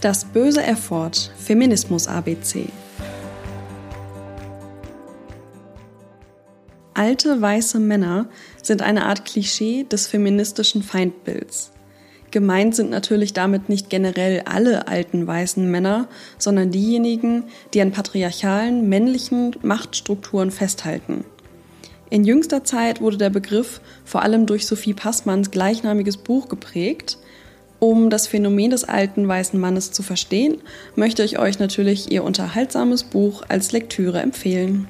Das böse Erford Feminismus ABC Alte weiße Männer sind eine Art Klischee des feministischen Feindbilds. Gemeint sind natürlich damit nicht generell alle alten weißen Männer, sondern diejenigen, die an patriarchalen männlichen Machtstrukturen festhalten. In jüngster Zeit wurde der Begriff vor allem durch Sophie Passmanns gleichnamiges Buch geprägt, um das Phänomen des alten weißen Mannes zu verstehen, möchte ich euch natürlich ihr unterhaltsames Buch als Lektüre empfehlen.